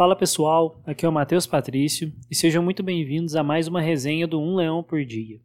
Fala pessoal, aqui é o Matheus Patrício e sejam muito bem-vindos a mais uma resenha do Um Leão por Dia.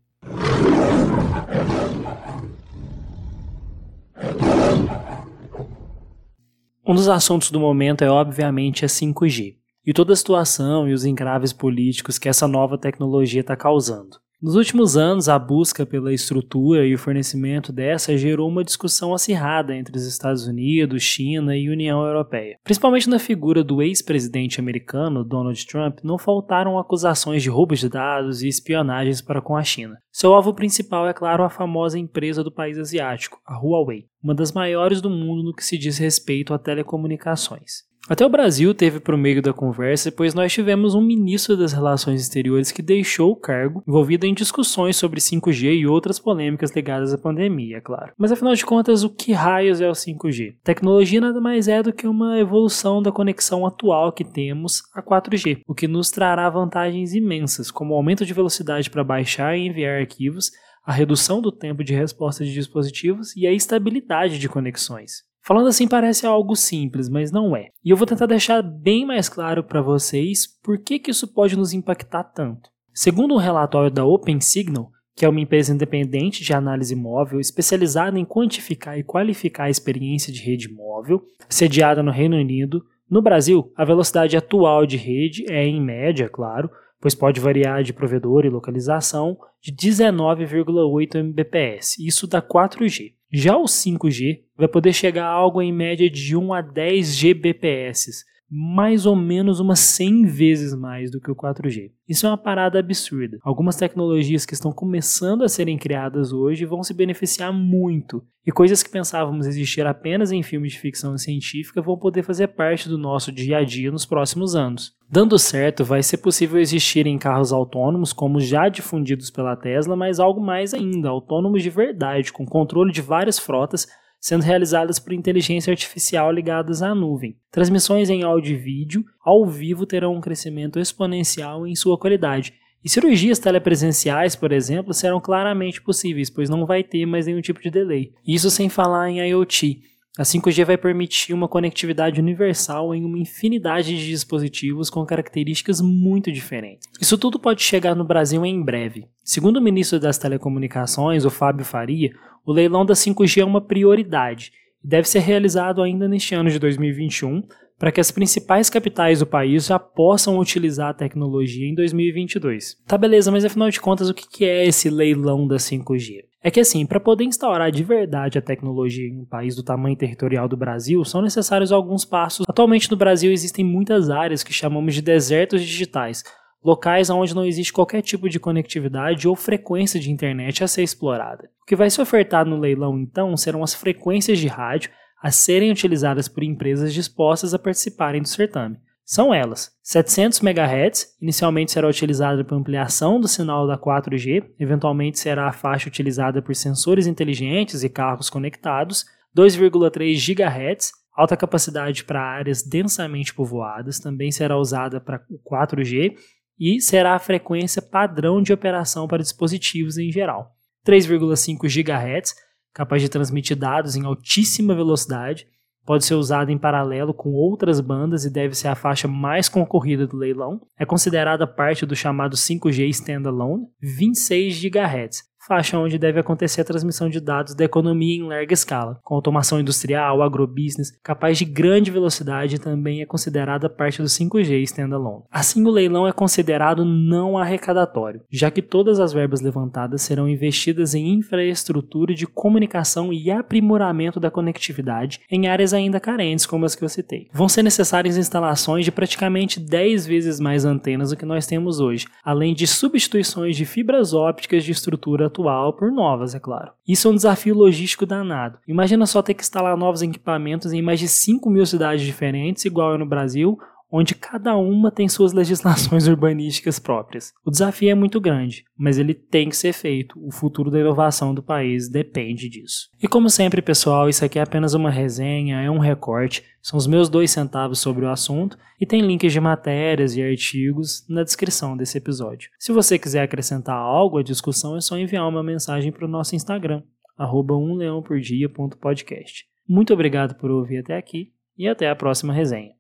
Um dos assuntos do momento é obviamente a 5G e toda a situação e os engraves políticos que essa nova tecnologia está causando. Nos últimos anos, a busca pela estrutura e o fornecimento dessa gerou uma discussão acirrada entre os Estados Unidos, China e União Europeia. Principalmente na figura do ex-presidente americano, Donald Trump, não faltaram acusações de roubo de dados e espionagens para com a China. Seu alvo principal é, claro, a famosa empresa do país asiático, a Huawei, uma das maiores do mundo no que se diz respeito a telecomunicações. Até o Brasil teve por meio da conversa, pois nós tivemos um ministro das Relações Exteriores que deixou o cargo, envolvido em discussões sobre 5G e outras polêmicas ligadas à pandemia, é claro. Mas afinal de contas, o que raios é o 5G? Tecnologia nada mais é do que uma evolução da conexão atual que temos a 4G, o que nos trará vantagens imensas, como o aumento de velocidade para baixar e enviar arquivos, a redução do tempo de resposta de dispositivos e a estabilidade de conexões. Falando assim parece algo simples, mas não é. E eu vou tentar deixar bem mais claro para vocês por que, que isso pode nos impactar tanto. Segundo um relatório da OpenSignal, que é uma empresa independente de análise móvel especializada em quantificar e qualificar a experiência de rede móvel, sediada no Reino Unido, no Brasil, a velocidade atual de rede é, em média, claro, pois pode variar de provedor e localização, de 19,8 Mbps, isso dá 4G. Já o 5G vai poder chegar a algo em média de 1 a 10 Gbps, mais ou menos umas 100 vezes mais do que o 4G. Isso é uma parada absurda. Algumas tecnologias que estão começando a serem criadas hoje vão se beneficiar muito, e coisas que pensávamos existir apenas em filmes de ficção científica vão poder fazer parte do nosso dia a dia nos próximos anos. Dando certo, vai ser possível existir em carros autônomos, como já difundidos pela Tesla, mas algo mais ainda, autônomos de verdade, com controle de várias frotas sendo realizadas por inteligência artificial ligadas à nuvem. Transmissões em áudio e vídeo ao vivo terão um crescimento exponencial em sua qualidade. E cirurgias telepresenciais, por exemplo, serão claramente possíveis, pois não vai ter mais nenhum tipo de delay. Isso sem falar em IoT. A 5G vai permitir uma conectividade universal em uma infinidade de dispositivos com características muito diferentes. Isso tudo pode chegar no Brasil em breve. Segundo o ministro das Telecomunicações, o Fábio Faria, o leilão da 5G é uma prioridade e deve ser realizado ainda neste ano de 2021 para que as principais capitais do país já possam utilizar a tecnologia em 2022. Tá beleza, mas afinal de contas, o que é esse leilão da 5G? É que assim, para poder instaurar de verdade a tecnologia em um país do tamanho territorial do Brasil, são necessários alguns passos. Atualmente no Brasil existem muitas áreas que chamamos de desertos digitais, locais onde não existe qualquer tipo de conectividade ou frequência de internet a ser explorada. O que vai ser ofertado no leilão então serão as frequências de rádio a serem utilizadas por empresas dispostas a participarem do certame. São elas: 700 MHz, inicialmente será utilizada para ampliação do sinal da 4G, eventualmente será a faixa utilizada por sensores inteligentes e carros conectados, 2,3 GHz, alta capacidade para áreas densamente povoadas, também será usada para o 4G e será a frequência padrão de operação para dispositivos em geral. 3,5 GHz, capaz de transmitir dados em altíssima velocidade, pode ser usado em paralelo com outras bandas e deve ser a faixa mais concorrida do leilão. É considerada parte do chamado 5G Standalone, 26 GHz, faixa onde deve acontecer a transmissão de dados da economia em larga escala, com automação industrial, agrobusiness, capaz de grande velocidade também é considerada parte do 5G standalone. Assim, o leilão é considerado não arrecadatório, já que todas as verbas levantadas serão investidas em infraestrutura de comunicação e aprimoramento da conectividade em áreas ainda carentes, como as que eu citei. Vão ser necessárias instalações de praticamente 10 vezes mais antenas do que nós temos hoje, além de substituições de fibras ópticas de estrutura atual por novas, é claro. Isso é um desafio logístico danado. Imagina só ter que instalar novos equipamentos em mais de 5 mil cidades diferentes, igual é no Brasil, onde cada uma tem suas legislações urbanísticas próprias. O desafio é muito grande, mas ele tem que ser feito. O futuro da inovação do país depende disso. E como sempre, pessoal, isso aqui é apenas uma resenha, é um recorte, são os meus dois centavos sobre o assunto e tem links de matérias e artigos na descrição desse episódio. Se você quiser acrescentar algo à discussão, é só enviar uma mensagem para o nosso Instagram, arroba umleãopordia.podcast. Muito obrigado por ouvir até aqui e até a próxima resenha.